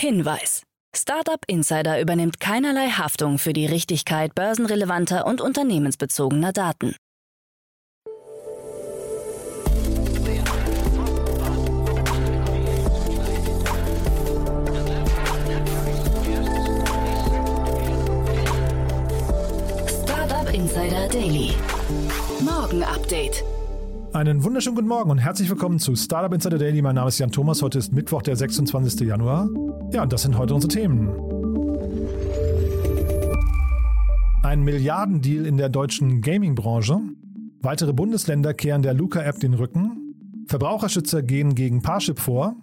Hinweis. Startup Insider übernimmt keinerlei Haftung für die Richtigkeit börsenrelevanter und unternehmensbezogener Daten. Startup Insider Daily. Morgen Update. Einen wunderschönen guten Morgen und herzlich willkommen zu Startup Insider Daily. Mein Name ist Jan Thomas. Heute ist Mittwoch, der 26. Januar. Ja, das sind heute unsere Themen. Ein Milliardendeal in der deutschen Gaming-Branche. Weitere Bundesländer kehren der Luca-App den Rücken. Verbraucherschützer gehen gegen Parship vor.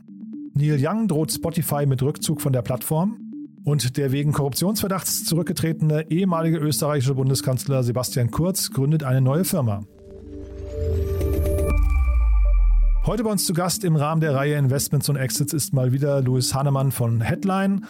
Neil Young droht Spotify mit Rückzug von der Plattform. Und der wegen Korruptionsverdachts zurückgetretene ehemalige österreichische Bundeskanzler Sebastian Kurz gründet eine neue Firma. Heute bei uns zu Gast im Rahmen der Reihe Investments und Exits ist mal wieder Louis Hannemann von Headline.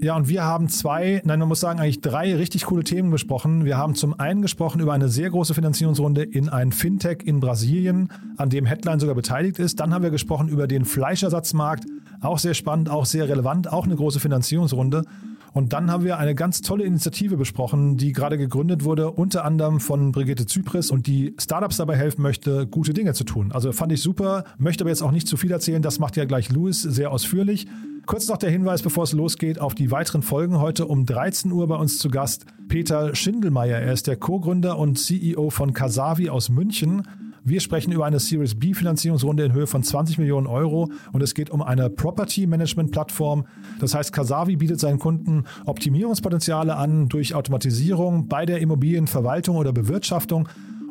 Ja, und wir haben zwei, nein, man muss sagen, eigentlich drei richtig coole Themen besprochen. Wir haben zum einen gesprochen über eine sehr große Finanzierungsrunde in ein Fintech in Brasilien, an dem Headline sogar beteiligt ist. Dann haben wir gesprochen über den Fleischersatzmarkt, auch sehr spannend, auch sehr relevant, auch eine große Finanzierungsrunde. Und dann haben wir eine ganz tolle Initiative besprochen, die gerade gegründet wurde, unter anderem von Brigitte Zypris und die Startups dabei helfen möchte, gute Dinge zu tun. Also fand ich super, möchte aber jetzt auch nicht zu viel erzählen, das macht ja gleich Louis sehr ausführlich. Kurz noch der Hinweis, bevor es losgeht, auf die weiteren Folgen. Heute um 13 Uhr bei uns zu Gast Peter Schindelmeier. Er ist der Co-Gründer und CEO von Kasavi aus München. Wir sprechen über eine Series B Finanzierungsrunde in Höhe von 20 Millionen Euro und es geht um eine Property Management Plattform. Das heißt, Kasavi bietet seinen Kunden Optimierungspotenziale an durch Automatisierung bei der Immobilienverwaltung oder Bewirtschaftung.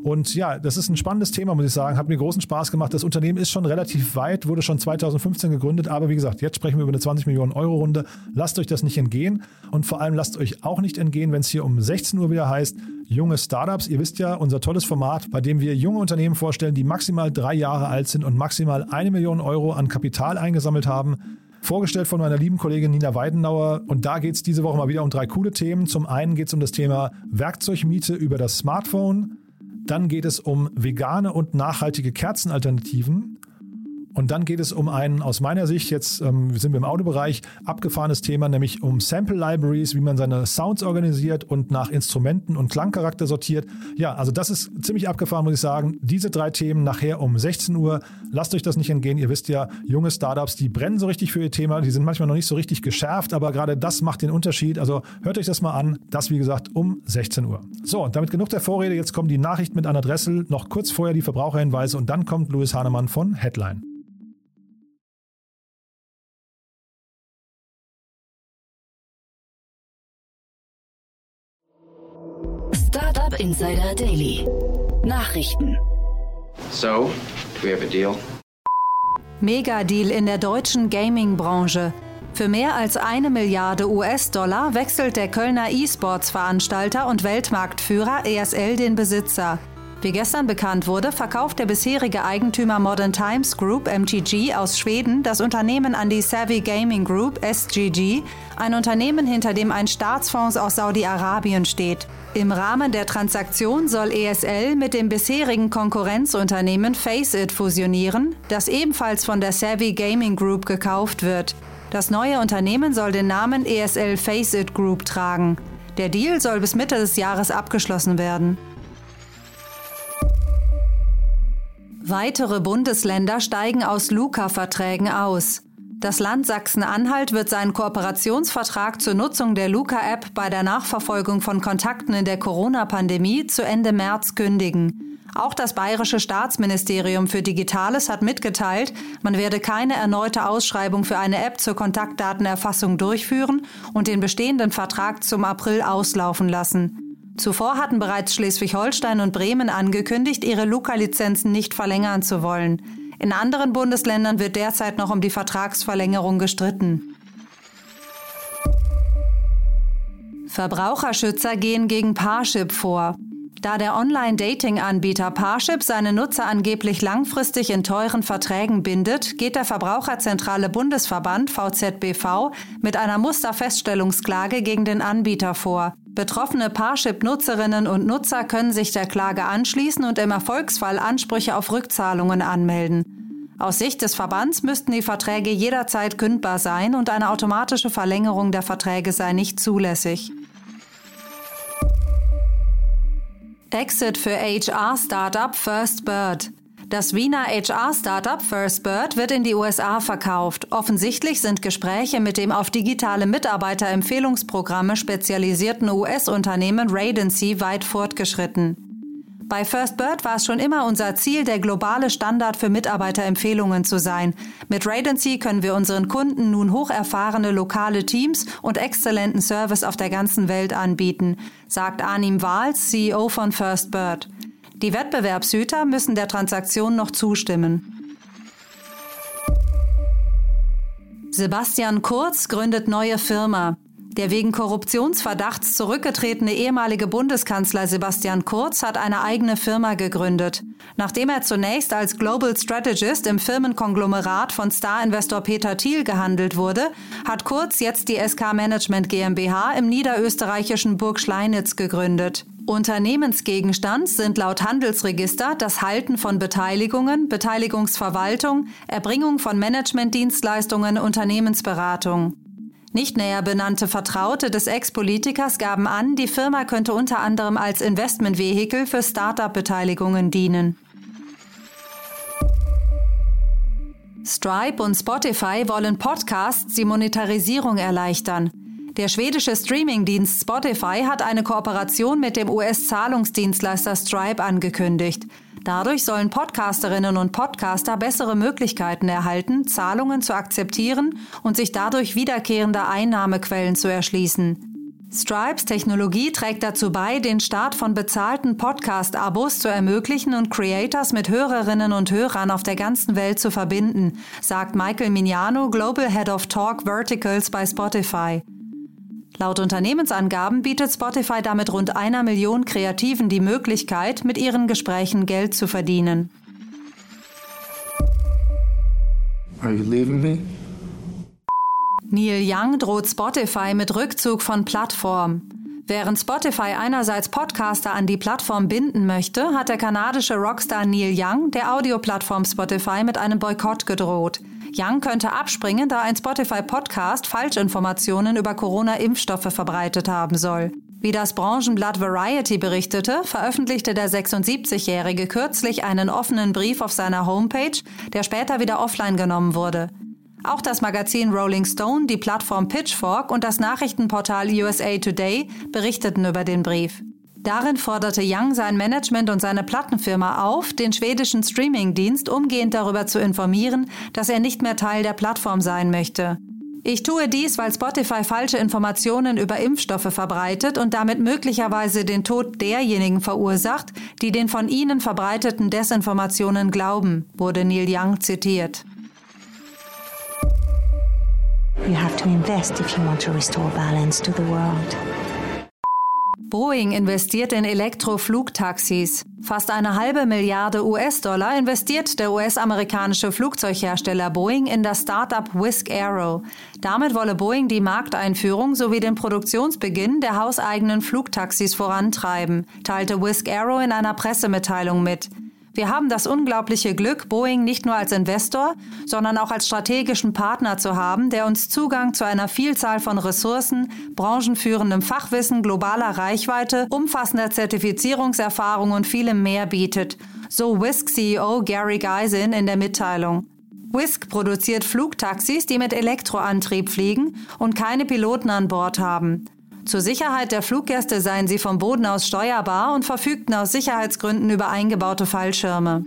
Und ja, das ist ein spannendes Thema, muss ich sagen. Hat mir großen Spaß gemacht. Das Unternehmen ist schon relativ weit, wurde schon 2015 gegründet. Aber wie gesagt, jetzt sprechen wir über eine 20 Millionen Euro Runde. Lasst euch das nicht entgehen. Und vor allem lasst euch auch nicht entgehen, wenn es hier um 16 Uhr wieder heißt, junge Startups. Ihr wisst ja, unser tolles Format, bei dem wir junge Unternehmen vorstellen, die maximal drei Jahre alt sind und maximal eine Million Euro an Kapital eingesammelt haben. Vorgestellt von meiner lieben Kollegin Nina Weidenauer. Und da geht es diese Woche mal wieder um drei coole Themen. Zum einen geht es um das Thema Werkzeugmiete über das Smartphone. Dann geht es um vegane und nachhaltige Kerzenalternativen. Und dann geht es um ein, aus meiner Sicht, jetzt ähm, sind wir im Autobereich, abgefahrenes Thema, nämlich um Sample Libraries, wie man seine Sounds organisiert und nach Instrumenten und Klangcharakter sortiert. Ja, also das ist ziemlich abgefahren, muss ich sagen. Diese drei Themen nachher um 16 Uhr. Lasst euch das nicht entgehen. Ihr wisst ja, junge Startups, die brennen so richtig für ihr Thema. Die sind manchmal noch nicht so richtig geschärft, aber gerade das macht den Unterschied. Also hört euch das mal an. Das, wie gesagt, um 16 Uhr. So, und damit genug der Vorrede. Jetzt kommen die Nachrichten mit Anna Dressel. Noch kurz vorher die Verbraucherhinweise und dann kommt Louis Hahnemann von Headline. Startup Insider Daily. Nachrichten. So, do we have a deal? Mega-Deal in der deutschen Gaming-Branche. Für mehr als eine Milliarde US-Dollar wechselt der Kölner E-Sports-Veranstalter und Weltmarktführer ESL den Besitzer. Wie gestern bekannt wurde, verkauft der bisherige Eigentümer Modern Times Group MTG aus Schweden das Unternehmen an die Savvy Gaming Group SGG, ein Unternehmen, hinter dem ein Staatsfonds aus Saudi-Arabien steht. Im Rahmen der Transaktion soll ESL mit dem bisherigen Konkurrenzunternehmen Faceit fusionieren, das ebenfalls von der Savvy Gaming Group gekauft wird. Das neue Unternehmen soll den Namen ESL Faceit Group tragen. Der Deal soll bis Mitte des Jahres abgeschlossen werden. Weitere Bundesländer steigen aus Luca-Verträgen aus. Das Land Sachsen-Anhalt wird seinen Kooperationsvertrag zur Nutzung der Luca-App bei der Nachverfolgung von Kontakten in der Corona-Pandemie zu Ende März kündigen. Auch das Bayerische Staatsministerium für Digitales hat mitgeteilt, man werde keine erneute Ausschreibung für eine App zur Kontaktdatenerfassung durchführen und den bestehenden Vertrag zum April auslaufen lassen. Zuvor hatten bereits Schleswig-Holstein und Bremen angekündigt, ihre Luca-Lizenzen nicht verlängern zu wollen. In anderen Bundesländern wird derzeit noch um die Vertragsverlängerung gestritten. Verbraucherschützer gehen gegen Parship vor. Da der Online-Dating-Anbieter Parship seine Nutzer angeblich langfristig in teuren Verträgen bindet, geht der Verbraucherzentrale Bundesverband VZBV mit einer Musterfeststellungsklage gegen den Anbieter vor. Betroffene Parship-Nutzerinnen und Nutzer können sich der Klage anschließen und im Erfolgsfall Ansprüche auf Rückzahlungen anmelden. Aus Sicht des Verbands müssten die Verträge jederzeit kündbar sein und eine automatische Verlängerung der Verträge sei nicht zulässig. Exit für HR-Startup First Bird. Das Wiener HR-Startup First Bird wird in die USA verkauft. Offensichtlich sind Gespräche mit dem auf digitale Mitarbeiterempfehlungsprogramme spezialisierten US-Unternehmen Radency weit fortgeschritten. Bei First Bird war es schon immer unser Ziel, der globale Standard für Mitarbeiterempfehlungen zu sein. Mit Radency können wir unseren Kunden nun hocherfahrene lokale Teams und exzellenten Service auf der ganzen Welt anbieten, sagt Arnim Wahls, CEO von First Bird. Die Wettbewerbshüter müssen der Transaktion noch zustimmen. Sebastian Kurz gründet neue Firma. Der wegen Korruptionsverdachts zurückgetretene ehemalige Bundeskanzler Sebastian Kurz hat eine eigene Firma gegründet. Nachdem er zunächst als Global Strategist im Firmenkonglomerat von Star-Investor Peter Thiel gehandelt wurde, hat Kurz jetzt die SK Management GmbH im niederösterreichischen Burg Schleinitz gegründet. Unternehmensgegenstand sind laut Handelsregister das Halten von Beteiligungen, Beteiligungsverwaltung, Erbringung von Managementdienstleistungen, Unternehmensberatung. Nicht näher benannte Vertraute des Ex-Politikers gaben an, die Firma könnte unter anderem als Investmentvehikel für Start-up-Beteiligungen dienen. Stripe und Spotify wollen Podcasts die Monetarisierung erleichtern. Der schwedische Streamingdienst Spotify hat eine Kooperation mit dem US-Zahlungsdienstleister Stripe angekündigt. Dadurch sollen Podcasterinnen und Podcaster bessere Möglichkeiten erhalten, Zahlungen zu akzeptieren und sich dadurch wiederkehrende Einnahmequellen zu erschließen. Stripes Technologie trägt dazu bei, den Start von bezahlten Podcast-Abos zu ermöglichen und Creators mit Hörerinnen und Hörern auf der ganzen Welt zu verbinden, sagt Michael Mignano, Global Head of Talk Verticals bei Spotify. Laut Unternehmensangaben bietet Spotify damit rund einer Million Kreativen die Möglichkeit, mit ihren Gesprächen Geld zu verdienen. Are you leaving me? Neil Young droht Spotify mit Rückzug von Plattform. Während Spotify einerseits Podcaster an die Plattform binden möchte, hat der kanadische Rockstar Neil Young der Audioplattform Spotify mit einem Boykott gedroht. Young könnte abspringen, da ein Spotify-Podcast Falschinformationen über Corona-Impfstoffe verbreitet haben soll. Wie das Branchenblatt Variety berichtete, veröffentlichte der 76-Jährige kürzlich einen offenen Brief auf seiner Homepage, der später wieder offline genommen wurde. Auch das Magazin Rolling Stone, die Plattform Pitchfork und das Nachrichtenportal USA Today berichteten über den Brief. Darin forderte Young sein Management und seine Plattenfirma auf, den schwedischen Streamingdienst umgehend darüber zu informieren, dass er nicht mehr Teil der Plattform sein möchte. Ich tue dies, weil Spotify falsche Informationen über Impfstoffe verbreitet und damit möglicherweise den Tod derjenigen verursacht, die den von ihnen verbreiteten Desinformationen glauben, wurde Neil Young zitiert. You have to invest if you want to restore balance to the world. Boeing investiert in Elektroflugtaxis. Fast eine halbe Milliarde US-Dollar investiert der US-amerikanische Flugzeughersteller Boeing in das Startup Whisk Aero. Damit wolle Boeing die Markteinführung sowie den Produktionsbeginn der hauseigenen Flugtaxis vorantreiben, teilte Whisk Aero in einer Pressemitteilung mit. Wir haben das unglaubliche Glück, Boeing nicht nur als Investor, sondern auch als strategischen Partner zu haben, der uns Zugang zu einer Vielzahl von Ressourcen, branchenführendem Fachwissen, globaler Reichweite, umfassender Zertifizierungserfahrung und vielem mehr bietet, so Whisk-CEO Gary Geisin in der Mitteilung. Whisk produziert Flugtaxis, die mit Elektroantrieb fliegen und keine Piloten an Bord haben. Zur Sicherheit der Fluggäste seien sie vom Boden aus steuerbar und verfügten aus Sicherheitsgründen über eingebaute Fallschirme.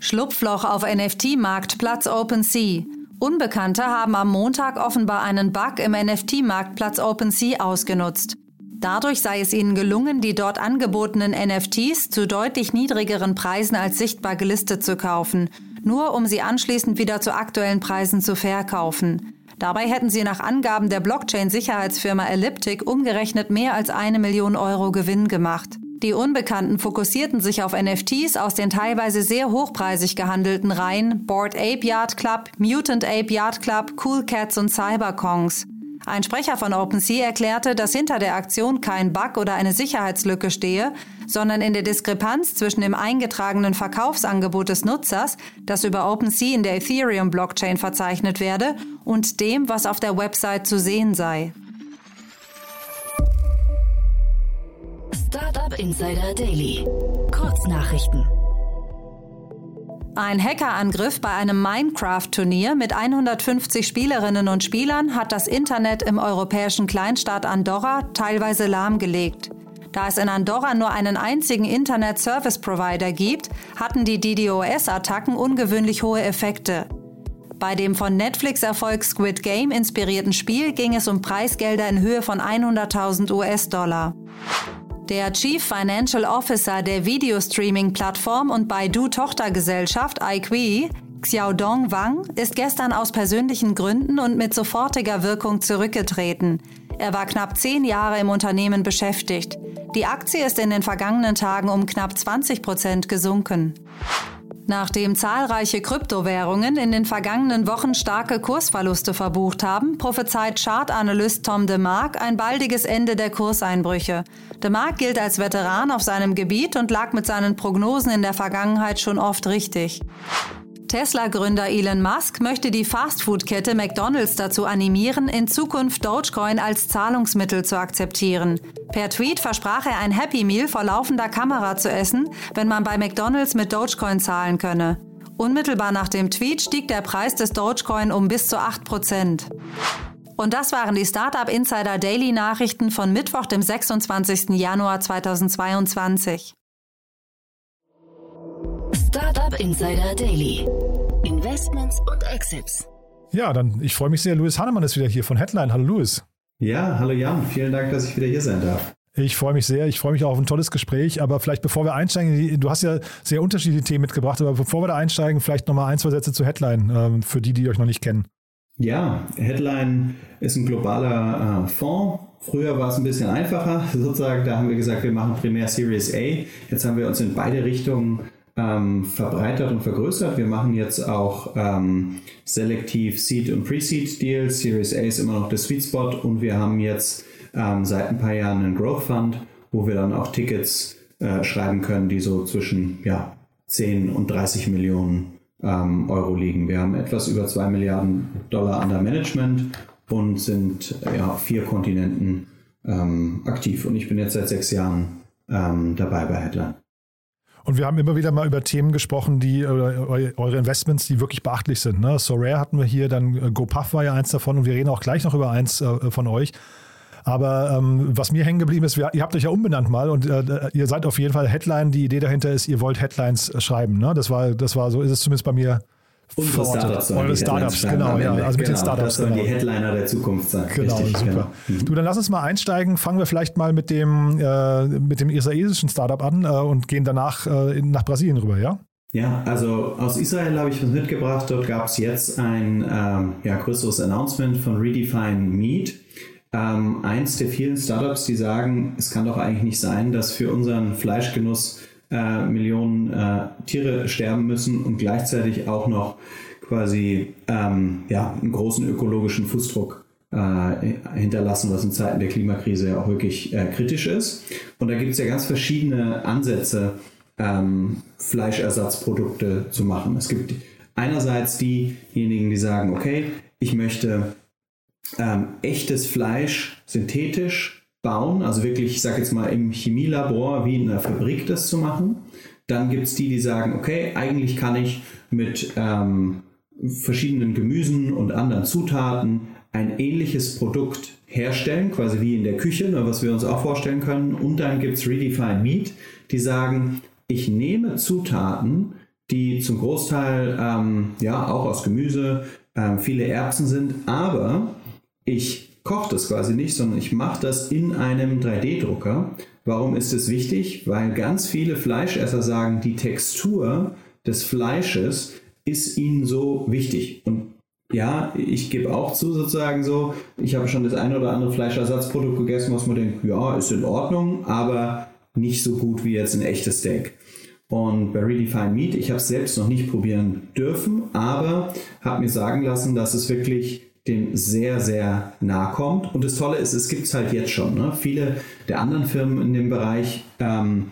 Schlupfloch auf NFT-Marktplatz OpenSea. Unbekannte haben am Montag offenbar einen Bug im NFT-Marktplatz OpenSea ausgenutzt. Dadurch sei es ihnen gelungen, die dort angebotenen NFTs zu deutlich niedrigeren Preisen als sichtbar gelistet zu kaufen, nur um sie anschließend wieder zu aktuellen Preisen zu verkaufen. Dabei hätten sie nach Angaben der Blockchain-Sicherheitsfirma Elliptic umgerechnet mehr als eine Million Euro Gewinn gemacht. Die Unbekannten fokussierten sich auf NFTs aus den teilweise sehr hochpreisig gehandelten Reihen Board Ape Yard Club, Mutant Ape Yard Club, Cool Cats und Cyberkongs. Ein Sprecher von OpenSea erklärte, dass hinter der Aktion kein Bug oder eine Sicherheitslücke stehe, sondern in der Diskrepanz zwischen dem eingetragenen Verkaufsangebot des Nutzers, das über OpenSea in der Ethereum-Blockchain verzeichnet werde, und dem, was auf der Website zu sehen sei. Startup Insider Daily. Kurznachrichten. Ein Hackerangriff bei einem Minecraft-Turnier mit 150 Spielerinnen und Spielern hat das Internet im europäischen Kleinstaat Andorra teilweise lahmgelegt. Da es in Andorra nur einen einzigen Internet-Service-Provider gibt, hatten die DDoS-Attacken ungewöhnlich hohe Effekte. Bei dem von Netflix-Erfolg Squid Game inspirierten Spiel ging es um Preisgelder in Höhe von 100.000 US-Dollar. Der Chief Financial Officer der Videostreaming-Plattform und Baidu-Tochtergesellschaft iQIYI, Xiaodong Wang, ist gestern aus persönlichen Gründen und mit sofortiger Wirkung zurückgetreten. Er war knapp zehn Jahre im Unternehmen beschäftigt. Die Aktie ist in den vergangenen Tagen um knapp 20 Prozent gesunken. Nachdem zahlreiche Kryptowährungen in den vergangenen Wochen starke Kursverluste verbucht haben, prophezeit Chartanalyst Tom DeMark ein baldiges Ende der Kurseinbrüche. DeMark gilt als Veteran auf seinem Gebiet und lag mit seinen Prognosen in der Vergangenheit schon oft richtig. Tesla-Gründer Elon Musk möchte die Fastfood-Kette McDonald's dazu animieren, in Zukunft Dogecoin als Zahlungsmittel zu akzeptieren. Per Tweet versprach er ein Happy Meal vor laufender Kamera zu essen, wenn man bei McDonald's mit Dogecoin zahlen könne. Unmittelbar nach dem Tweet stieg der Preis des Dogecoin um bis zu 8%. Und das waren die Startup Insider Daily Nachrichten von Mittwoch, dem 26. Januar 2022. Startup Insider Daily. Investments und Exits. Ja, dann ich freue mich sehr. Louis Hannemann ist wieder hier von Headline. Hallo Louis. Ja, hallo Jan. Vielen Dank, dass ich wieder hier sein darf. Ich freue mich sehr. Ich freue mich auch auf ein tolles Gespräch. Aber vielleicht bevor wir einsteigen, du hast ja sehr unterschiedliche Themen mitgebracht, aber bevor wir da einsteigen, vielleicht nochmal ein, zwei Sätze zu Headline ähm, für die, die euch noch nicht kennen. Ja, Headline ist ein globaler äh, Fonds. Früher war es ein bisschen einfacher, sozusagen. Da haben wir gesagt, wir machen primär Series A. Jetzt haben wir uns in beide Richtungen ähm, verbreitert und vergrößert. Wir machen jetzt auch ähm, selektiv Seed und Pre-Seed Deals. Series A ist immer noch der Sweet Spot und wir haben jetzt ähm, seit ein paar Jahren einen Growth Fund, wo wir dann auch Tickets äh, schreiben können, die so zwischen ja, 10 und 30 Millionen ähm, Euro liegen. Wir haben etwas über 2 Milliarden Dollar under Management und sind ja, auf vier Kontinenten ähm, aktiv. Und ich bin jetzt seit sechs Jahren ähm, dabei bei Headline. Und wir haben immer wieder mal über Themen gesprochen, die eure Investments, die wirklich beachtlich sind. Ne? So Rare hatten wir hier, dann äh, GoPuff war ja eins davon und wir reden auch gleich noch über eins äh, von euch. Aber ähm, was mir hängen geblieben ist, wir, ihr habt euch ja umbenannt mal und äh, ihr seid auf jeden Fall Headline. Die Idee dahinter ist, ihr wollt Headlines äh, schreiben. Ne? Das war, das war so, ist es zumindest bei mir Unsere Startups Eure Startups, genau, ja. Also mit genau, den Startups. Das sollen genau. die Headliner der Zukunft sein. Genau, Richtig, super. Genau. Mhm. Du, dann lass uns mal einsteigen. Fangen wir vielleicht mal mit dem, äh, mit dem israelischen Startup an äh, und gehen danach äh, nach Brasilien rüber, ja? Ja, also aus Israel habe ich was mitgebracht. Dort gab es jetzt ein ähm, ja, größeres Announcement von Redefine Meat. Ähm, eins der vielen Startups, die sagen, es kann doch eigentlich nicht sein, dass für unseren Fleischgenuss äh, Millionen äh, Tiere sterben müssen und gleichzeitig auch noch quasi ähm, ja, einen großen ökologischen Fußdruck äh, hinterlassen, was in Zeiten der Klimakrise ja auch wirklich äh, kritisch ist. Und da gibt es ja ganz verschiedene Ansätze, ähm, Fleischersatzprodukte zu machen. Es gibt einerseits diejenigen, die sagen, okay, ich möchte ähm, echtes Fleisch synthetisch bauen, also wirklich, ich sage jetzt mal im Chemielabor wie in einer Fabrik das zu machen. Dann gibt es die, die sagen, okay, eigentlich kann ich mit ähm, verschiedenen Gemüsen und anderen Zutaten ein ähnliches Produkt herstellen, quasi wie in der Küche, nur was wir uns auch vorstellen können. Und dann gibt es Redefine Meat, die sagen, ich nehme Zutaten, die zum Großteil ähm, ja auch aus Gemüse, ähm, viele Erbsen sind, aber ich koche das quasi nicht, sondern ich mache das in einem 3D-Drucker. Warum ist es wichtig? Weil ganz viele Fleischesser sagen, die Textur des Fleisches ist ihnen so wichtig. Und ja, ich gebe auch zu sozusagen so, ich habe schon das eine oder andere Fleischersatzprodukt gegessen, was man denkt, ja, ist in Ordnung, aber nicht so gut wie jetzt ein echtes Steak. Und bei Redefine Meat, ich habe es selbst noch nicht probieren dürfen, aber habe mir sagen lassen, dass es wirklich dem sehr, sehr nah kommt. Und das Tolle ist, es gibt es halt jetzt schon. Ne? Viele der anderen Firmen in dem Bereich ähm,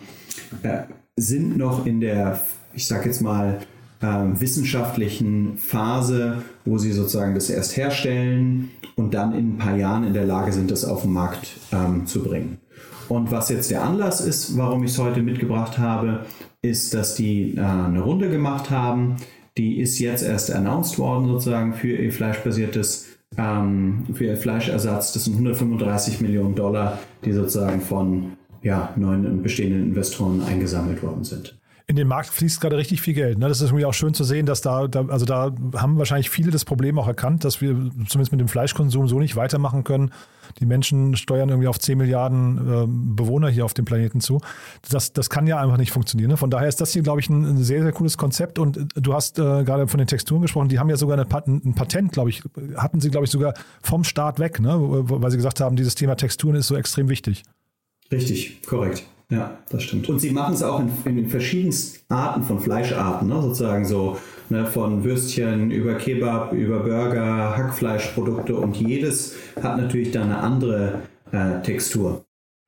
äh, sind noch in der, ich sag jetzt mal, ähm, wissenschaftlichen Phase, wo sie sozusagen das erst herstellen und dann in ein paar Jahren in der Lage sind, das auf den Markt ähm, zu bringen. Und was jetzt der Anlass ist, warum ich es heute mitgebracht habe, ist, dass die äh, eine Runde gemacht haben. Die ist jetzt erst announced worden, sozusagen für ihr fleischbasiertes, ähm, für Fleischersatz. Das sind 135 Millionen Dollar, die sozusagen von ja, neuen bestehenden Investoren eingesammelt worden sind in den Markt fließt gerade richtig viel Geld. Ne? Das ist irgendwie auch schön zu sehen, dass da, da, also da haben wahrscheinlich viele das Problem auch erkannt, dass wir zumindest mit dem Fleischkonsum so nicht weitermachen können. Die Menschen steuern irgendwie auf 10 Milliarden äh, Bewohner hier auf dem Planeten zu. Das, das kann ja einfach nicht funktionieren. Ne? Von daher ist das hier, glaube ich, ein, sehr, sehr cooles Konzept. Und du hast äh, gerade von den Texturen gesprochen. Die haben ja sogar ein Patent, glaube ich, hatten sie, glaube ich, sogar vom Start weg, ne? weil sie gesagt haben, dieses Thema Texturen ist so extrem wichtig. Richtig, korrekt. Ja, das stimmt. Und sie machen es auch in, in den verschiedensten Arten von Fleischarten, ne? sozusagen so ne, von Würstchen über Kebab, über Burger, Hackfleischprodukte und jedes hat natürlich dann eine andere äh, Textur.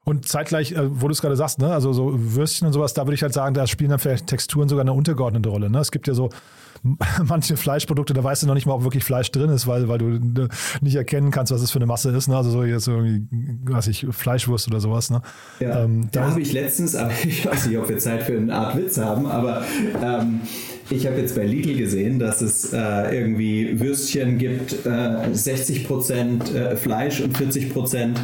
Und zeitgleich, äh, wo du es gerade sagst, ne, also so Würstchen und sowas, da würde ich halt sagen, da spielen dann vielleicht Texturen sogar eine untergeordnete Rolle. Ne? Es gibt ja so manche Fleischprodukte, da weißt du noch nicht mal, ob wirklich Fleisch drin ist, weil, weil du äh, nicht erkennen kannst, was es für eine Masse ist. Ne? Also so jetzt irgendwie, weiß ich, Fleischwurst oder sowas. Ne? Ja, ähm, da habe ich letztens, aber ich weiß nicht, ob wir Zeit für eine Art Witz haben, aber ähm, ich habe jetzt bei Lidl gesehen, dass es äh, irgendwie Würstchen gibt, äh, 60 Prozent äh, Fleisch und 40 Prozent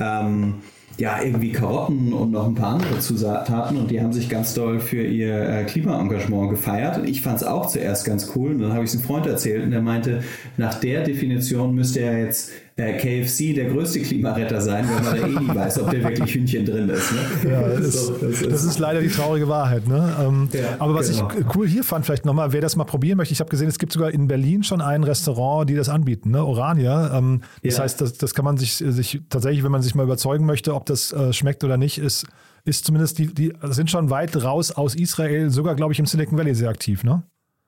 ähm, ja, irgendwie Karotten und noch ein paar andere Zutaten. Und die haben sich ganz doll für ihr äh, Klimaengagement gefeiert. Und ich fand es auch zuerst ganz cool. Und dann habe ich es einem Freund erzählt. Und der meinte, nach der Definition müsste er jetzt KFC der größte Klimaretter sein, weil man da eh nie weiß, ob der wirklich Hühnchen drin ist. Ne? Ja, das, so, das, ist, das, ist, leider die traurige Wahrheit. Ne? Ähm, ja, aber was genau. ich cool hier fand, vielleicht nochmal, wer das mal probieren möchte, ich habe gesehen, es gibt sogar in Berlin schon ein Restaurant, die das anbieten, ne? Orania. Ähm, das ja. heißt, das, das kann man sich, sich tatsächlich, wenn man sich mal überzeugen möchte, ob das äh, schmeckt oder nicht, ist, ist zumindest, die, die sind schon weit raus aus Israel, sogar, glaube ich, im Silicon Valley sehr aktiv, ne?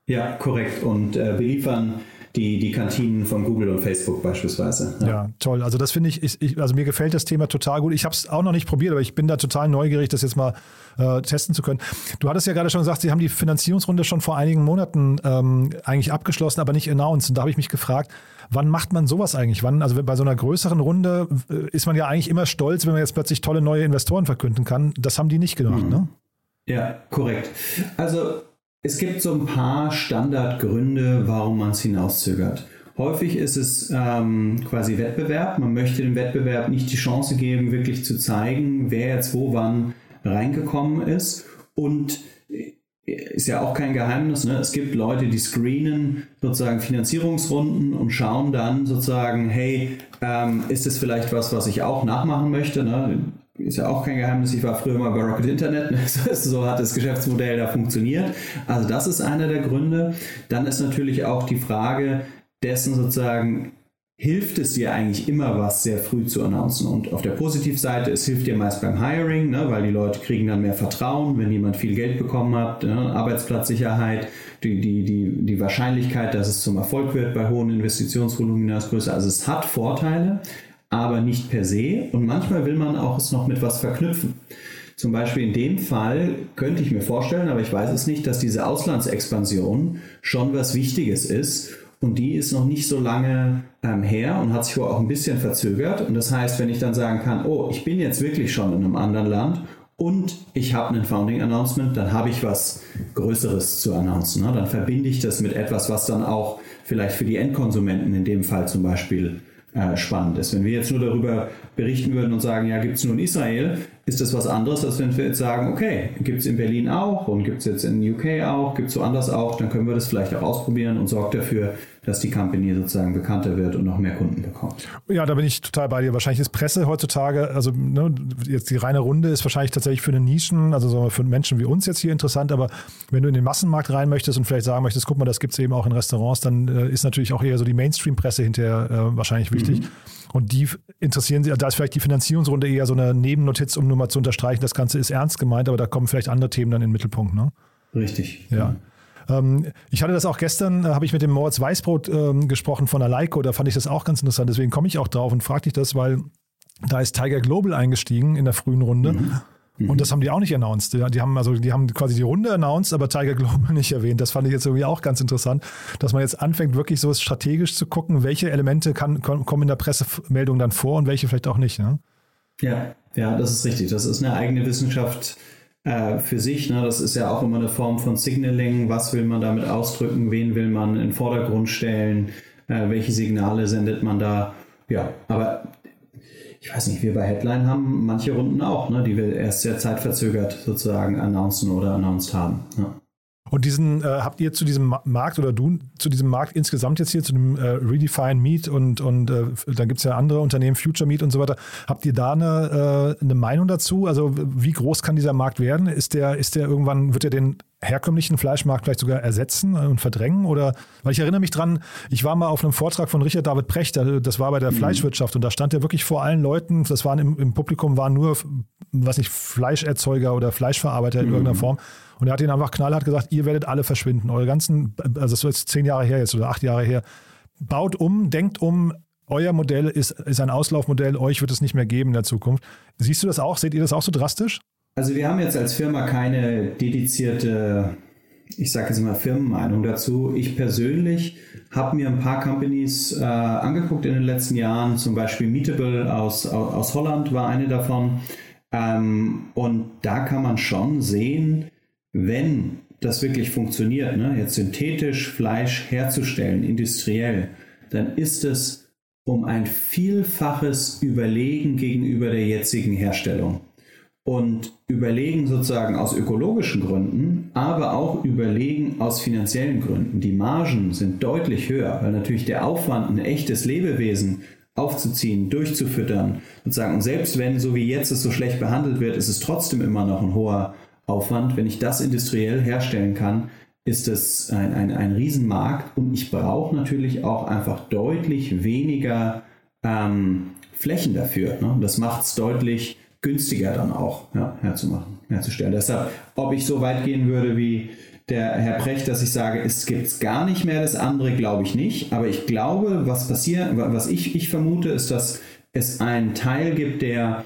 Ja, korrekt. Und äh, beliefern die, die Kantinen von Google und Facebook beispielsweise. Ja, ja toll. Also das finde ich, ich, also mir gefällt das Thema total gut. Ich habe es auch noch nicht probiert, aber ich bin da total neugierig, das jetzt mal äh, testen zu können. Du hattest ja gerade schon gesagt, Sie haben die Finanzierungsrunde schon vor einigen Monaten ähm, eigentlich abgeschlossen, aber nicht announced. Und da habe ich mich gefragt, wann macht man sowas eigentlich? Wann, also bei so einer größeren Runde äh, ist man ja eigentlich immer stolz, wenn man jetzt plötzlich tolle neue Investoren verkünden kann. Das haben die nicht gemacht, mhm. ne? Ja, korrekt. Also es gibt so ein paar Standardgründe, warum man es hinauszögert. Häufig ist es ähm, quasi Wettbewerb. Man möchte dem Wettbewerb nicht die Chance geben, wirklich zu zeigen, wer jetzt wo wann reingekommen ist. Und äh, ist ja auch kein Geheimnis. Ne? Es gibt Leute, die screenen sozusagen Finanzierungsrunden und schauen dann sozusagen, hey, ähm, ist es vielleicht was, was ich auch nachmachen möchte? Ne? Ist ja auch kein Geheimnis, ich war früher mal bei Rocket Internet, so hat das Geschäftsmodell da funktioniert. Also das ist einer der Gründe. Dann ist natürlich auch die Frage dessen sozusagen, hilft es dir eigentlich immer was sehr früh zu announcen. Und auf der Positivseite, es hilft dir meist beim Hiring, ne, weil die Leute kriegen dann mehr Vertrauen, wenn jemand viel Geld bekommen hat, ne, Arbeitsplatzsicherheit, die, die, die, die Wahrscheinlichkeit, dass es zum Erfolg wird bei hohen Investitionsvolumina ist größer. Also es hat Vorteile aber nicht per se. Und manchmal will man auch es noch mit was verknüpfen. Zum Beispiel in dem Fall könnte ich mir vorstellen, aber ich weiß es nicht, dass diese Auslandsexpansion schon was Wichtiges ist. Und die ist noch nicht so lange ähm, her und hat sich wohl auch ein bisschen verzögert. Und das heißt, wenn ich dann sagen kann, oh, ich bin jetzt wirklich schon in einem anderen Land und ich habe einen Founding Announcement, dann habe ich was Größeres zu announcen. Ne? Dann verbinde ich das mit etwas, was dann auch vielleicht für die Endkonsumenten in dem Fall zum Beispiel äh, spannend ist. Wenn wir jetzt nur darüber berichten würden und sagen, ja, gibt es nur in Israel, ist das was anderes, als wenn wir jetzt sagen, okay, gibt es in Berlin auch und gibt es jetzt in UK auch, gibt es woanders auch, dann können wir das vielleicht auch ausprobieren und sorgt dafür, dass die Company sozusagen bekannter wird und noch mehr Kunden bekommt. Ja, da bin ich total bei dir. Wahrscheinlich ist Presse heutzutage, also ne, jetzt die reine Runde ist wahrscheinlich tatsächlich für eine Nischen, also für Menschen wie uns jetzt hier interessant, aber wenn du in den Massenmarkt rein möchtest und vielleicht sagen möchtest, guck mal, das gibt es eben auch in Restaurants, dann äh, ist natürlich auch eher so die Mainstream-Presse hinterher äh, wahrscheinlich wichtig. Mhm. Und die interessieren sich, da ist vielleicht die Finanzierungsrunde eher so eine Nebennotiz, um nur mal zu unterstreichen, das Ganze ist ernst gemeint, aber da kommen vielleicht andere Themen dann in den Mittelpunkt. Ne? Richtig. Ja. Ähm, ich hatte das auch gestern, äh, habe ich mit dem Moritz Weißbrot ähm, gesprochen von Aleiko, da fand ich das auch ganz interessant. Deswegen komme ich auch drauf und frage dich das, weil da ist Tiger Global eingestiegen in der frühen Runde. Mhm. Und das haben die auch nicht announced. Die, die, haben also, die haben quasi die Runde announced, aber Tiger Global nicht erwähnt. Das fand ich jetzt irgendwie auch ganz interessant, dass man jetzt anfängt, wirklich so strategisch zu gucken, welche Elemente kann, kommen in der Pressemeldung dann vor und welche vielleicht auch nicht. Ne? Ja, ja, das ist richtig. Das ist eine eigene Wissenschaft äh, für sich. Ne? Das ist ja auch immer eine Form von Signaling. Was will man damit ausdrücken? Wen will man in den Vordergrund stellen? Äh, welche Signale sendet man da? Ja, aber ich weiß nicht, wir bei Headline haben manche Runden auch, ne, die wir erst sehr zeitverzögert sozusagen announcen oder announced haben. Ja. Und diesen äh, habt ihr zu diesem Markt oder du zu diesem Markt insgesamt jetzt hier, zu dem äh, Redefine Meat und, und äh, dann gibt es ja andere Unternehmen, Future Meat und so weiter. Habt ihr da eine, äh, eine Meinung dazu? Also wie groß kann dieser Markt werden? Ist der, ist der irgendwann, wird er den herkömmlichen Fleischmarkt vielleicht sogar ersetzen und verdrängen? Oder weil ich erinnere mich dran, ich war mal auf einem Vortrag von Richard David Precht, das war bei der mhm. Fleischwirtschaft und da stand er wirklich vor allen Leuten, das waren im, im Publikum waren nur, was nicht, Fleischerzeuger oder Fleischverarbeiter in mhm. irgendeiner Form. Und er hat ihnen einfach knallhart gesagt, ihr werdet alle verschwinden. Eure ganzen, also das ist jetzt zehn Jahre her jetzt oder acht Jahre her. Baut um, denkt um, euer Modell ist, ist ein Auslaufmodell, euch wird es nicht mehr geben in der Zukunft. Siehst du das auch? Seht ihr das auch so drastisch? Also wir haben jetzt als Firma keine dedizierte, ich sage jetzt mal Firmenmeinung dazu. Ich persönlich habe mir ein paar Companies äh, angeguckt in den letzten Jahren, zum Beispiel Meetable aus, aus Holland war eine davon. Ähm, und da kann man schon sehen, wenn das wirklich funktioniert, ne, jetzt synthetisch Fleisch herzustellen, industriell, dann ist es um ein Vielfaches überlegen gegenüber der jetzigen Herstellung. Und überlegen sozusagen aus ökologischen Gründen, aber auch überlegen aus finanziellen Gründen. Die Margen sind deutlich höher, weil natürlich der Aufwand, ein echtes Lebewesen aufzuziehen, durchzufüttern, sozusagen. Und selbst wenn, so wie jetzt es so schlecht behandelt wird, ist es trotzdem immer noch ein hoher Aufwand. Wenn ich das industriell herstellen kann, ist es ein, ein, ein Riesenmarkt und ich brauche natürlich auch einfach deutlich weniger ähm, Flächen dafür. Ne? Das macht es deutlich günstiger dann auch ja, herzumachen, herzustellen. Deshalb, ob ich so weit gehen würde wie der Herr Precht, dass ich sage, es gibt gar nicht mehr das andere, glaube ich nicht. Aber ich glaube, was passiert, was ich, ich vermute, ist, dass es einen Teil gibt, der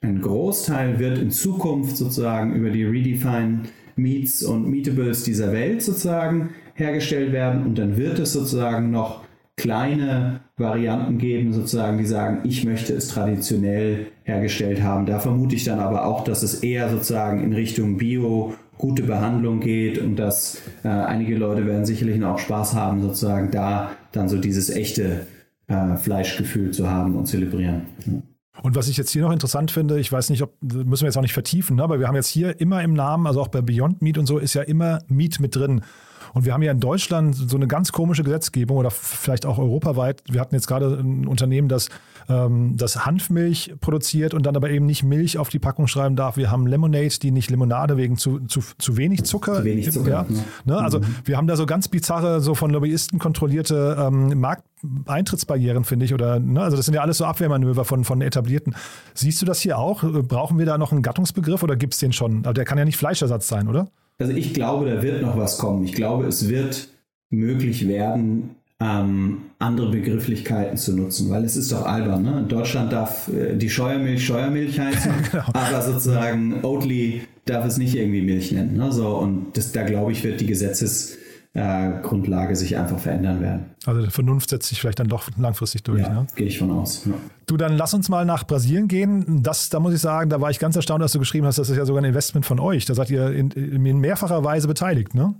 ein Großteil wird in Zukunft sozusagen über die Redefine Meats und Meetables dieser Welt sozusagen hergestellt werden und dann wird es sozusagen noch kleine Varianten geben, sozusagen, die sagen, ich möchte es traditionell hergestellt haben. Da vermute ich dann aber auch, dass es eher sozusagen in Richtung Bio, gute Behandlung geht und dass äh, einige Leute werden sicherlich noch Spaß haben, sozusagen da dann so dieses echte äh, Fleischgefühl zu haben und zelebrieren. Ja. Und was ich jetzt hier noch interessant finde, ich weiß nicht, ob, müssen wir jetzt auch nicht vertiefen, ne? aber wir haben jetzt hier immer im Namen, also auch bei Beyond Meat und so, ist ja immer Meat mit drin. Und wir haben ja in Deutschland so eine ganz komische Gesetzgebung oder vielleicht auch europaweit. Wir hatten jetzt gerade ein Unternehmen, das, ähm, das Hanfmilch produziert und dann aber eben nicht Milch auf die Packung schreiben darf. Wir haben Lemonade, die nicht Limonade wegen zu, zu, zu wenig Zucker. Zu wenig Zucker. Ja. Ne? Also mhm. wir haben da so ganz bizarre, so von Lobbyisten kontrollierte ähm, Markteintrittsbarrieren, finde ich. Oder, ne? Also das sind ja alles so Abwehrmanöver von, von etablierten. Siehst du das hier auch? Brauchen wir da noch einen Gattungsbegriff oder gibt es den schon? Also der kann ja nicht Fleischersatz sein, oder? Also ich glaube, da wird noch was kommen. Ich glaube, es wird möglich werden, ähm, andere Begrifflichkeiten zu nutzen, weil es ist doch albern. Ne? In Deutschland darf äh, die Scheuermilch Scheuermilch heißen, genau. aber sozusagen Oatly darf es nicht irgendwie Milch nennen. Ne? So, und das, da glaube ich, wird die Gesetzes äh, Grundlage sich einfach verändern werden. Also die Vernunft setzt sich vielleicht dann doch langfristig durch. Ja, ja? gehe ich von aus. Ja. Du, dann lass uns mal nach Brasilien gehen. Das, da muss ich sagen, da war ich ganz erstaunt, dass du geschrieben hast, das ist ja sogar ein Investment von euch. Da seid ihr in, in mehrfacher Weise beteiligt, ne?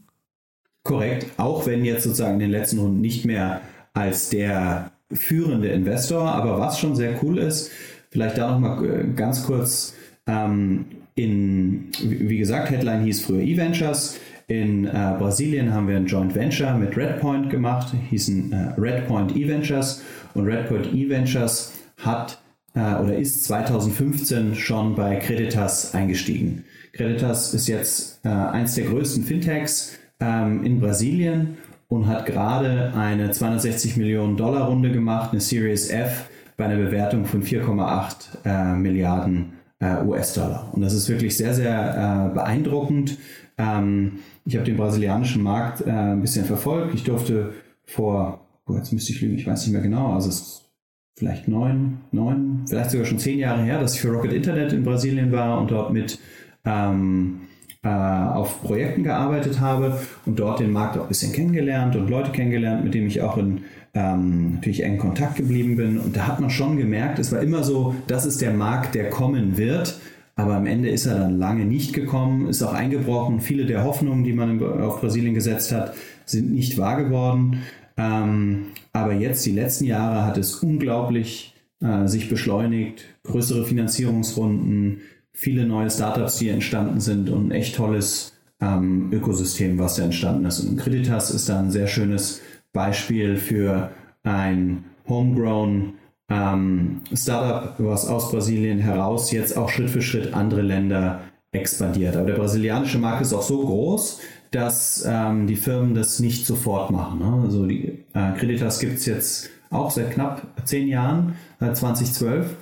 Korrekt, auch wenn jetzt sozusagen in den letzten Runden nicht mehr als der führende Investor, aber was schon sehr cool ist, vielleicht da nochmal äh, ganz kurz ähm, in, wie gesagt, Headline hieß früher E-Ventures. In äh, Brasilien haben wir ein Joint Venture mit Redpoint gemacht, hießen äh, Redpoint E-Ventures. Und Redpoint E-Ventures hat äh, oder ist 2015 schon bei Creditas eingestiegen. Creditas ist jetzt äh, eins der größten Fintechs ähm, in Brasilien und hat gerade eine 260 Millionen Dollar Runde gemacht, eine Series F bei einer Bewertung von 4,8 äh, Milliarden äh, US-Dollar. Und das ist wirklich sehr, sehr beeindruckend. Ähm, ich habe den brasilianischen Markt äh, ein bisschen verfolgt. Ich durfte vor, oh, jetzt müsste ich lügen, ich weiß nicht mehr genau, also es ist vielleicht neun, neun, vielleicht sogar schon zehn Jahre her, dass ich für Rocket Internet in Brasilien war und dort mit ähm, äh, auf Projekten gearbeitet habe und dort den Markt auch ein bisschen kennengelernt und Leute kennengelernt, mit denen ich auch in ähm, natürlich engen Kontakt geblieben bin. Und da hat man schon gemerkt, es war immer so, das ist der Markt, der kommen wird. Aber am Ende ist er dann lange nicht gekommen, ist auch eingebrochen. Viele der Hoffnungen, die man auf Brasilien gesetzt hat, sind nicht wahr geworden. Ähm, aber jetzt, die letzten Jahre, hat es unglaublich äh, sich beschleunigt. Größere Finanzierungsrunden, viele neue Startups, die entstanden sind und ein echt tolles ähm, Ökosystem, was da entstanden ist. Und Creditas ist da ein sehr schönes Beispiel für ein Homegrown ähm, Startup, was aus Brasilien heraus jetzt auch Schritt für Schritt andere Länder expandiert. Aber der brasilianische Markt ist auch so groß, dass ähm, die Firmen das nicht sofort machen. Ne? Also die äh, Creditas gibt es jetzt auch seit knapp zehn Jahren, seit 2012.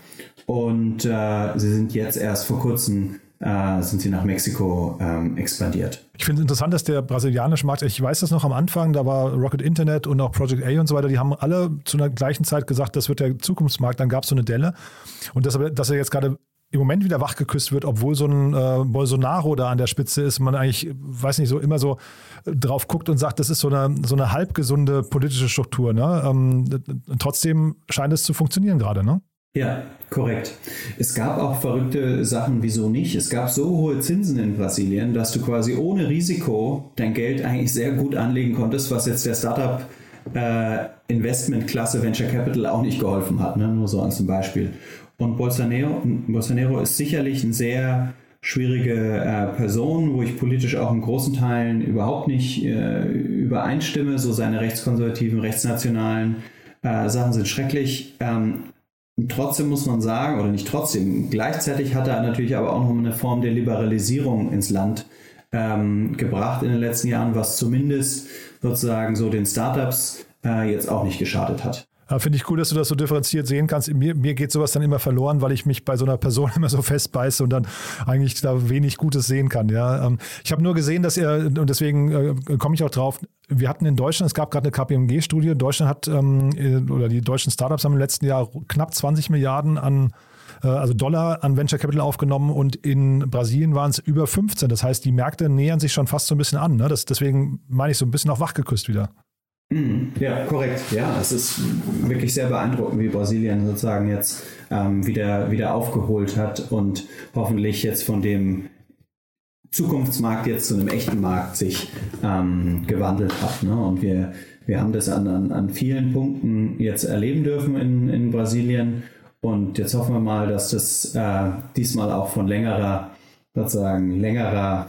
Und äh, sie sind jetzt erst vor kurzem äh, sind sie nach Mexiko ähm, expandiert. Ich finde es interessant, dass der brasilianische Markt, ich weiß das noch am Anfang, da war Rocket Internet und auch Project A und so weiter, die haben alle zu einer gleichen Zeit gesagt, das wird der Zukunftsmarkt, dann gab es so eine Delle. Und dass, dass er jetzt gerade im Moment wieder wachgeküsst wird, obwohl so ein äh, Bolsonaro da an der Spitze ist, man eigentlich, weiß nicht, so immer so drauf guckt und sagt, das ist so eine, so eine halbgesunde politische Struktur. Ne? Ähm, trotzdem scheint es zu funktionieren gerade, ne? Ja, korrekt. Es gab auch verrückte Sachen, wieso nicht. Es gab so hohe Zinsen in Brasilien, dass du quasi ohne Risiko dein Geld eigentlich sehr gut anlegen konntest, was jetzt der Startup äh, Investmentklasse Venture Capital auch nicht geholfen hat, ne? nur so als Beispiel. Und Bolsonaro, Bolsonaro ist sicherlich eine sehr schwierige äh, Person, wo ich politisch auch in großen Teilen überhaupt nicht äh, übereinstimme. So seine rechtskonservativen, rechtsnationalen äh, Sachen sind schrecklich. Ähm, Trotzdem muss man sagen, oder nicht trotzdem, gleichzeitig hat er natürlich aber auch noch eine Form der Liberalisierung ins Land ähm, gebracht in den letzten Jahren, was zumindest sozusagen so den Startups äh, jetzt auch nicht geschadet hat. Finde ich cool, dass du das so differenziert sehen kannst. Mir, mir geht sowas dann immer verloren, weil ich mich bei so einer Person immer so festbeiße und dann eigentlich da wenig Gutes sehen kann. Ja, ähm, ich habe nur gesehen, dass er, und deswegen äh, komme ich auch drauf, wir hatten in Deutschland, es gab gerade eine KPMG-Studie, Deutschland hat, ähm, äh, oder die deutschen Startups haben im letzten Jahr knapp 20 Milliarden an äh, also Dollar an Venture Capital aufgenommen und in Brasilien waren es über 15. Das heißt, die Märkte nähern sich schon fast so ein bisschen an. Ne? Das, deswegen meine ich so ein bisschen auch wachgeküsst wieder. Mhm. Ja, korrekt. Ja, es ist wirklich sehr beeindruckend, wie Brasilien sozusagen jetzt ähm, wieder, wieder aufgeholt hat und hoffentlich jetzt von dem Zukunftsmarkt jetzt zu einem echten Markt sich ähm, gewandelt hat. Ne? Und wir, wir haben das an, an, an vielen Punkten jetzt erleben dürfen in, in Brasilien. Und jetzt hoffen wir mal, dass das äh, diesmal auch von längerer, sozusagen längerer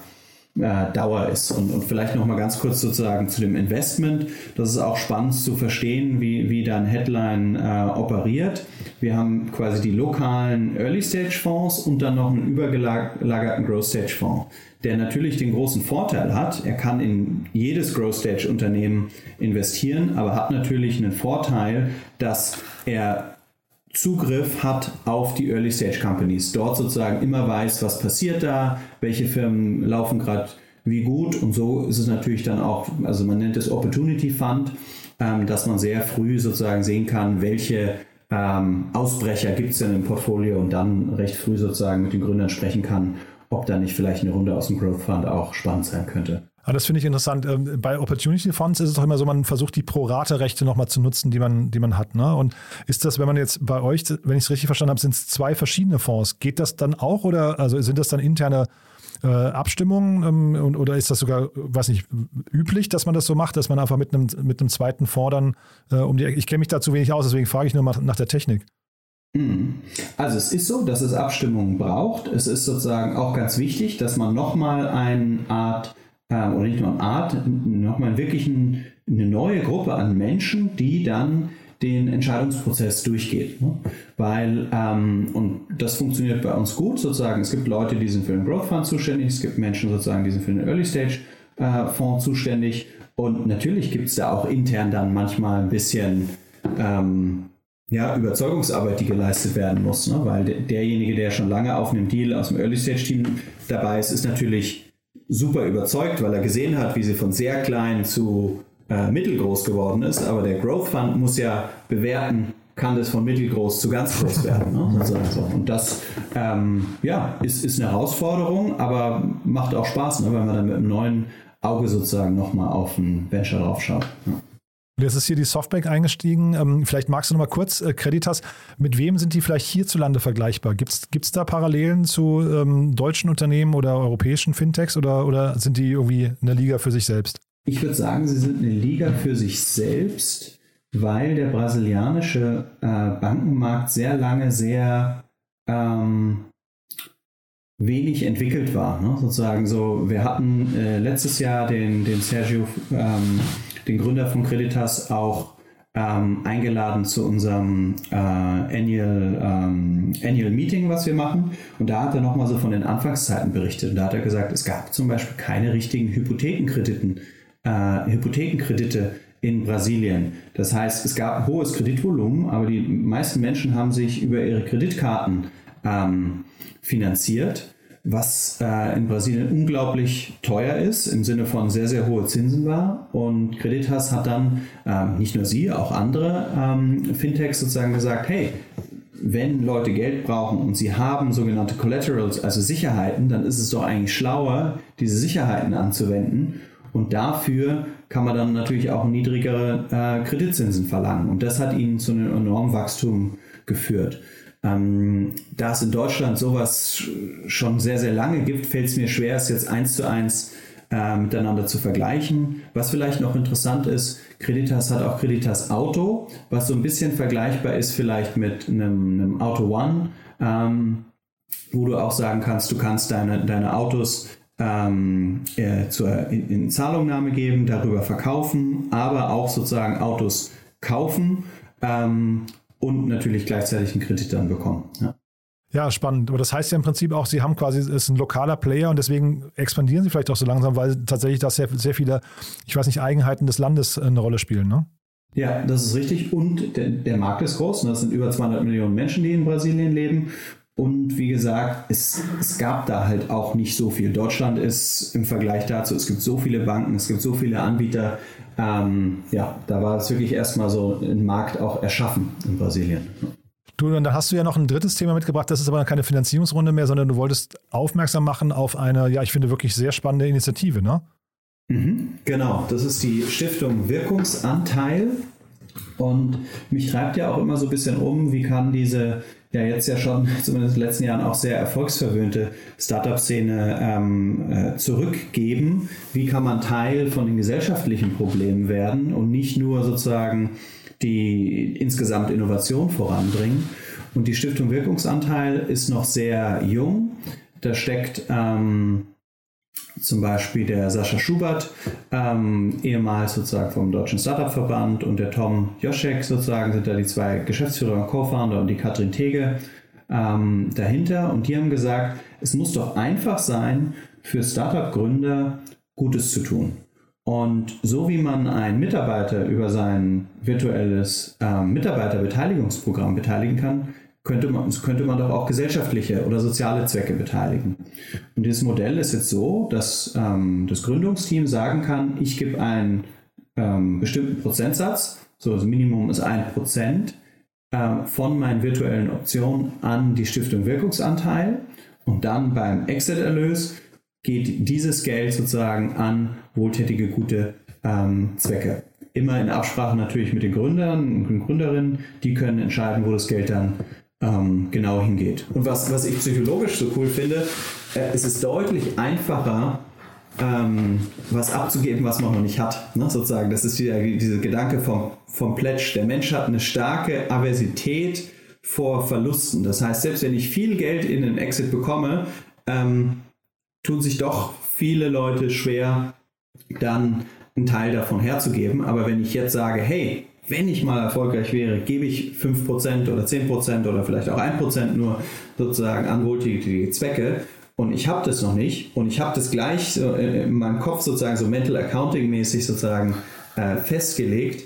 äh, Dauer ist. Und, und vielleicht noch mal ganz kurz sozusagen zu dem Investment. Das ist auch spannend zu verstehen, wie, wie dann Headline äh, operiert. Wir haben quasi die lokalen Early-Stage-Fonds und dann noch einen übergelagerten Growth-Stage-Fonds, der natürlich den großen Vorteil hat, er kann in jedes Growth-Stage-Unternehmen investieren, aber hat natürlich einen Vorteil, dass er Zugriff hat auf die Early Stage Companies. Dort sozusagen immer weiß, was passiert da, welche Firmen laufen gerade wie gut. Und so ist es natürlich dann auch, also man nennt es Opportunity Fund, ähm, dass man sehr früh sozusagen sehen kann, welche ähm, Ausbrecher gibt es denn im Portfolio und dann recht früh sozusagen mit den Gründern sprechen kann, ob da nicht vielleicht eine Runde aus dem Growth Fund auch spannend sein könnte. Ah, das finde ich interessant. Ähm, bei Opportunity Funds ist es doch immer so, man versucht die Pro-Rate-Rechte nochmal zu nutzen, die man, die man hat. Ne? Und ist das, wenn man jetzt bei euch, wenn ich es richtig verstanden habe, sind es zwei verschiedene Fonds. Geht das dann auch oder also sind das dann interne äh, Abstimmungen ähm, oder ist das sogar, weiß nicht, üblich, dass man das so macht, dass man einfach mit einem, mit zweiten Fonds dann äh, um die Ich kenne mich da zu wenig aus, deswegen frage ich nur mal nach der Technik. Mhm. Also es ist so, dass es Abstimmungen braucht. Es ist sozusagen auch ganz wichtig, dass man nochmal eine Art äh, oder nicht nur eine Art, nochmal wirklich ein, eine neue Gruppe an Menschen, die dann den Entscheidungsprozess durchgeht. Ne? Weil, ähm, und das funktioniert bei uns gut sozusagen, es gibt Leute, die sind für den Growth Fund zuständig, es gibt Menschen sozusagen, die sind für den Early Stage äh, Fonds zuständig und natürlich gibt es da auch intern dann manchmal ein bisschen ähm, ja, Überzeugungsarbeit, die geleistet werden muss, ne? weil derjenige, der schon lange auf einem Deal aus dem Early Stage Team dabei ist, ist natürlich super überzeugt, weil er gesehen hat, wie sie von sehr klein zu äh, mittelgroß geworden ist. Aber der Growth Fund muss ja bewerten, kann das von mittelgroß zu ganz groß werden. Ne? So. Und das ähm, ja, ist, ist eine Herausforderung, aber macht auch Spaß, ne? wenn man dann mit einem neuen Auge sozusagen nochmal auf ein Venture drauf schaut. Jetzt ist hier die Softbank eingestiegen. Ähm, vielleicht magst du noch mal kurz, äh, Creditas, mit wem sind die vielleicht hierzulande vergleichbar? Gibt es da Parallelen zu ähm, deutschen Unternehmen oder europäischen Fintechs oder, oder sind die irgendwie eine Liga für sich selbst? Ich würde sagen, sie sind eine Liga für sich selbst, weil der brasilianische äh, Bankenmarkt sehr lange sehr ähm, wenig entwickelt war. Ne? Sozusagen so, wir hatten äh, letztes Jahr den, den Sergio ähm, den Gründer von Creditas auch ähm, eingeladen zu unserem äh, Annual, ähm, Annual Meeting, was wir machen. Und da hat er nochmal so von den Anfangszeiten berichtet. Und da hat er gesagt, es gab zum Beispiel keine richtigen Hypothekenkrediten, äh, Hypothekenkredite in Brasilien. Das heißt, es gab hohes Kreditvolumen, aber die meisten Menschen haben sich über ihre Kreditkarten ähm, finanziert was äh, in Brasilien unglaublich teuer ist, im Sinne von sehr, sehr hohe Zinsen war. Und Creditas hat dann, ähm, nicht nur sie, auch andere ähm, Fintechs sozusagen gesagt, hey, wenn Leute Geld brauchen und sie haben sogenannte Collaterals, also Sicherheiten, dann ist es doch eigentlich schlauer, diese Sicherheiten anzuwenden. Und dafür kann man dann natürlich auch niedrigere äh, Kreditzinsen verlangen. Und das hat ihnen zu einem enormen Wachstum geführt. Ähm, da es in Deutschland sowas schon sehr, sehr lange gibt, fällt es mir schwer, es jetzt eins zu eins äh, miteinander zu vergleichen. Was vielleicht noch interessant ist, Creditas hat auch Creditas Auto, was so ein bisschen vergleichbar ist vielleicht mit einem, einem Auto One, ähm, wo du auch sagen kannst, du kannst deine, deine Autos ähm, äh, zur, in, in Zahlungnahme geben, darüber verkaufen, aber auch sozusagen Autos kaufen ähm, und natürlich gleichzeitig einen Kredit dann bekommen. Ja. Ja, spannend. Aber das heißt ja im Prinzip auch, Sie haben quasi, es ist ein lokaler Player und deswegen expandieren Sie vielleicht auch so langsam, weil tatsächlich da sehr, sehr viele, ich weiß nicht, Eigenheiten des Landes eine Rolle spielen, ne? Ja, das ist richtig. Und der, der Markt ist groß. Das sind über 200 Millionen Menschen, die in Brasilien leben. Und wie gesagt, es, es gab da halt auch nicht so viel. Deutschland ist im Vergleich dazu, es gibt so viele Banken, es gibt so viele Anbieter. Ähm, ja, da war es wirklich erstmal so ein Markt auch erschaffen in Brasilien. Du, und dann hast du ja noch ein drittes Thema mitgebracht, das ist aber keine Finanzierungsrunde mehr, sondern du wolltest aufmerksam machen auf eine, ja, ich finde wirklich sehr spannende Initiative, ne? Mhm, genau, das ist die Stiftung Wirkungsanteil. Und mich treibt ja auch immer so ein bisschen um, wie kann diese ja jetzt ja schon zumindest in den letzten Jahren auch sehr erfolgsverwöhnte Startup-Szene ähm, äh, zurückgeben. Wie kann man Teil von den gesellschaftlichen Problemen werden und nicht nur sozusagen die insgesamt Innovation voranbringen? Und die Stiftung Wirkungsanteil ist noch sehr jung. Da steckt ähm, zum Beispiel der Sascha Schubert, ähm, ehemals sozusagen vom Deutschen Startup-Verband und der Tom Joschek sozusagen sind da die zwei Geschäftsführer und Co-Founder und die Katrin Tege ähm, dahinter. Und die haben gesagt, es muss doch einfach sein, für Startup-Gründer Gutes zu tun. Und so wie man einen Mitarbeiter über sein virtuelles ähm, Mitarbeiterbeteiligungsprogramm beteiligen kann, könnte man, könnte man doch auch gesellschaftliche oder soziale Zwecke beteiligen. Und dieses Modell ist jetzt so, dass ähm, das Gründungsteam sagen kann, ich gebe einen ähm, bestimmten Prozentsatz, so das Minimum ist ein Prozent, äh, von meinen virtuellen Optionen an die Stiftung Wirkungsanteil und dann beim Exit-Erlös geht dieses Geld sozusagen an wohltätige, gute ähm, Zwecke. Immer in Absprache natürlich mit den Gründern und Gründerinnen, die können entscheiden, wo das Geld dann ähm, genau hingeht. Und was, was ich psychologisch so cool finde, äh, es ist deutlich einfacher, ähm, was abzugeben, was man noch nicht hat. Ne? Sozusagen, das ist wieder dieser Gedanke vom, vom Pledge. Der Mensch hat eine starke Aversität vor Verlusten. Das heißt, selbst wenn ich viel Geld in den Exit bekomme, ähm, tun sich doch viele Leute schwer, dann einen Teil davon herzugeben. Aber wenn ich jetzt sage, hey, wenn ich mal erfolgreich wäre, gebe ich 5% oder 10% oder vielleicht auch 1% nur sozusagen an wohltätige Zwecke. Und ich habe das noch nicht. Und ich habe das gleich so in meinem Kopf sozusagen so Mental Accounting mäßig sozusagen äh, festgelegt.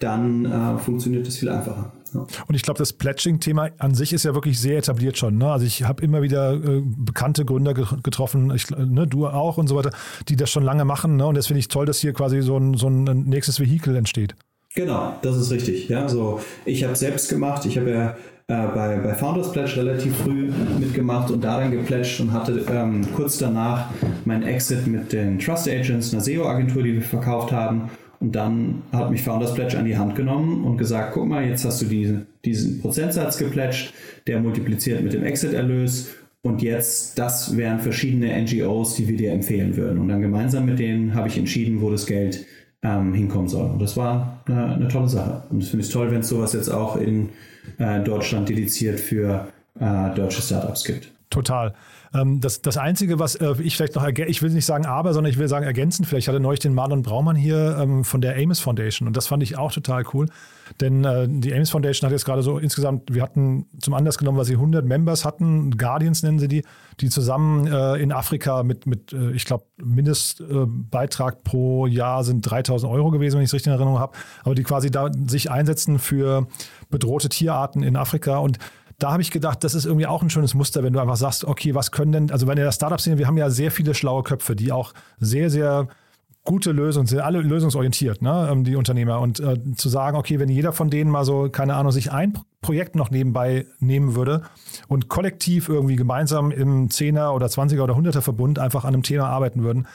dann äh, funktioniert das viel einfacher. Und ich glaube, das Pledging-Thema an sich ist ja wirklich sehr etabliert schon. Ne? Also ich habe immer wieder äh, bekannte Gründer ge getroffen, ich, ne, du auch und so weiter, die das schon lange machen. Ne? Und das finde ich toll, dass hier quasi so ein, so ein nächstes Vehikel entsteht. Genau, das ist richtig. Ja, so ich habe selbst gemacht. Ich habe ja äh, bei, bei Founders Pledge relativ früh mitgemacht und daran gepledged und hatte ähm, kurz danach meinen Exit mit den Trust Agents, einer SEO-Agentur, die wir verkauft haben. Und dann hat mich Founders Pledge an die Hand genommen und gesagt, guck mal, jetzt hast du diese, diesen Prozentsatz gepledged, der multipliziert mit dem Exit-Erlös und jetzt, das wären verschiedene NGOs, die wir dir empfehlen würden. Und dann gemeinsam mit denen habe ich entschieden, wo das Geld ähm, hinkommen soll. Und das war eine, eine tolle Sache. Und das finde ich toll, wenn es sowas jetzt auch in äh, Deutschland dediziert für äh, deutsche Startups gibt. Total. Ähm, das, das Einzige, was äh, ich vielleicht noch, ich will nicht sagen aber, sondern ich will sagen ergänzen, vielleicht hatte neulich den Marlon Braumann hier ähm, von der Amos Foundation und das fand ich auch total cool, denn äh, die Amos Foundation hat jetzt gerade so insgesamt, wir hatten zum Anlass genommen, weil sie 100 Members hatten, Guardians nennen sie die, die zusammen äh, in Afrika mit, mit ich glaube, Mindestbeitrag pro Jahr sind 3000 Euro gewesen, wenn ich es richtig in Erinnerung habe, aber die quasi da sich einsetzen für bedrohte Tierarten in Afrika und da habe ich gedacht, das ist irgendwie auch ein schönes Muster, wenn du einfach sagst, okay, was können denn, also wenn ihr das Startup sehen, wir haben ja sehr viele schlaue Köpfe, die auch sehr, sehr gute Lösungen sind, alle lösungsorientiert, ne, ähm, die Unternehmer. Und äh, zu sagen, okay, wenn jeder von denen mal so, keine Ahnung, sich ein Projekt noch nebenbei nehmen würde und kollektiv irgendwie gemeinsam im Zehner oder Zwanziger oder Hunderter Verbund einfach an einem Thema arbeiten würden,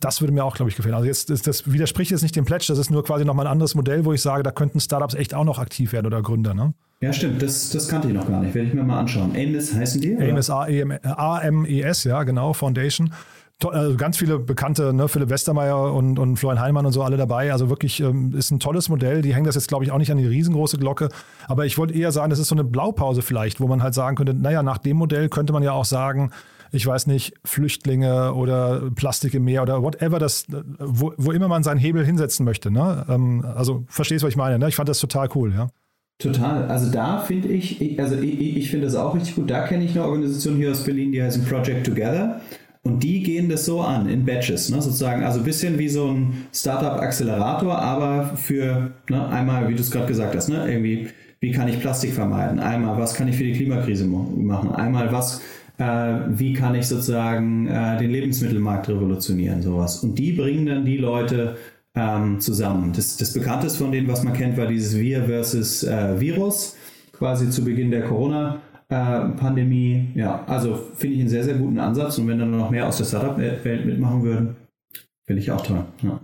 das würde mir auch, glaube ich, gefallen. Also jetzt das, das widerspricht jetzt nicht dem Pledge, das ist nur quasi nochmal ein anderes Modell, wo ich sage, da könnten Startups echt auch noch aktiv werden oder Gründer, ne? Ja, stimmt, das, das kannte ich noch gar nicht. Werde ich mir mal anschauen. AMES heißen die? AMES, A-M-E-S, ja, genau, Foundation. Also ganz viele bekannte, ne, Philipp Westermeier und, und Florian Heinemann und so alle dabei. Also wirklich ähm, ist ein tolles Modell. Die hängen das jetzt, glaube ich, auch nicht an die riesengroße Glocke. Aber ich wollte eher sagen, das ist so eine Blaupause vielleicht, wo man halt sagen könnte, naja, nach dem Modell könnte man ja auch sagen, ich weiß nicht, Flüchtlinge oder Plastik im Meer oder whatever, das, wo, wo immer man seinen Hebel hinsetzen möchte. Ne? Ähm, also verstehst du, was ich meine? Ne? Ich fand das total cool, ja. Total. Also da finde ich, also ich, ich finde das auch richtig gut. Da kenne ich eine Organisation hier aus Berlin, die heißt Project Together. Und die gehen das so an, in Batches, ne, sozusagen. Also ein bisschen wie so ein Startup-Accelerator, aber für ne, einmal, wie du es gerade gesagt hast, ne, irgendwie, wie kann ich Plastik vermeiden? Einmal, was kann ich für die Klimakrise machen? Einmal, was äh, wie kann ich sozusagen äh, den Lebensmittelmarkt revolutionieren, sowas. Und die bringen dann die Leute ähm, zusammen. Das, das bekannteste von denen, was man kennt, war dieses Wir versus äh, Virus, quasi zu Beginn der Corona. Äh, Pandemie, ja, also finde ich einen sehr, sehr guten Ansatz und wenn dann noch mehr aus der Startup-Welt mitmachen würden, finde ich auch toll. Ja.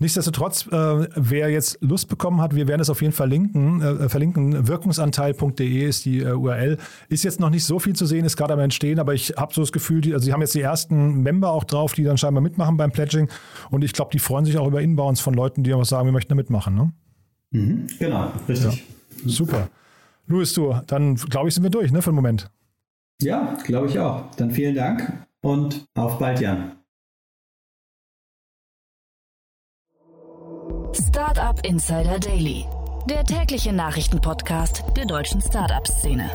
Nichtsdestotrotz, äh, wer jetzt Lust bekommen hat, wir werden es auf jeden Fall verlinken. Äh, verlinken. Wirkungsanteil.de ist die äh, URL. Ist jetzt noch nicht so viel zu sehen, ist gerade am Entstehen, aber ich habe so das Gefühl, die, also sie haben jetzt die ersten Member auch drauf, die dann scheinbar mitmachen beim Pledging. Und ich glaube, die freuen sich auch über Inbounds von Leuten, die einfach sagen, wir möchten da mitmachen. Ne? Mhm, genau, richtig. Ja. Super. Louis, du, dann glaube ich, sind wir durch, ne, für den Moment. Ja, glaube ich auch. Dann vielen Dank und auf bald, Jan. Startup Insider Daily, der tägliche Nachrichtenpodcast der deutschen Startup-Szene.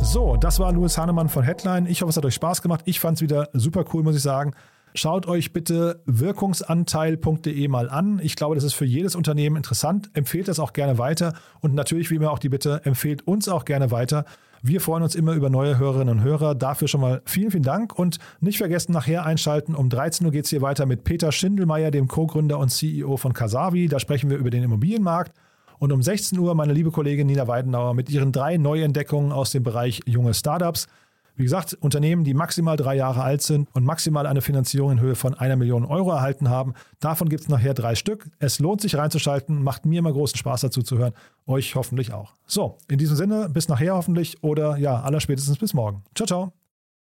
So, das war Louis Hahnemann von Headline. Ich hoffe, es hat euch Spaß gemacht. Ich fand es wieder super cool, muss ich sagen. Schaut euch bitte wirkungsanteil.de mal an. Ich glaube, das ist für jedes Unternehmen interessant. Empfehlt das auch gerne weiter. Und natürlich, wie immer, auch die Bitte, empfehlt uns auch gerne weiter. Wir freuen uns immer über neue Hörerinnen und Hörer. Dafür schon mal vielen, vielen Dank und nicht vergessen, nachher einschalten. Um 13 Uhr geht es hier weiter mit Peter Schindelmeier, dem Co-Gründer und CEO von Kasavi. Da sprechen wir über den Immobilienmarkt. Und um 16 Uhr meine liebe Kollegin Nina Weidenauer mit ihren drei Neuentdeckungen aus dem Bereich junge Startups. Wie gesagt, Unternehmen, die maximal drei Jahre alt sind und maximal eine Finanzierung in Höhe von einer Million Euro erhalten haben. Davon gibt es nachher drei Stück. Es lohnt sich reinzuschalten, macht mir immer großen Spaß dazu zu hören. Euch hoffentlich auch. So, in diesem Sinne, bis nachher hoffentlich oder ja, allerspätestens bis morgen. Ciao, ciao.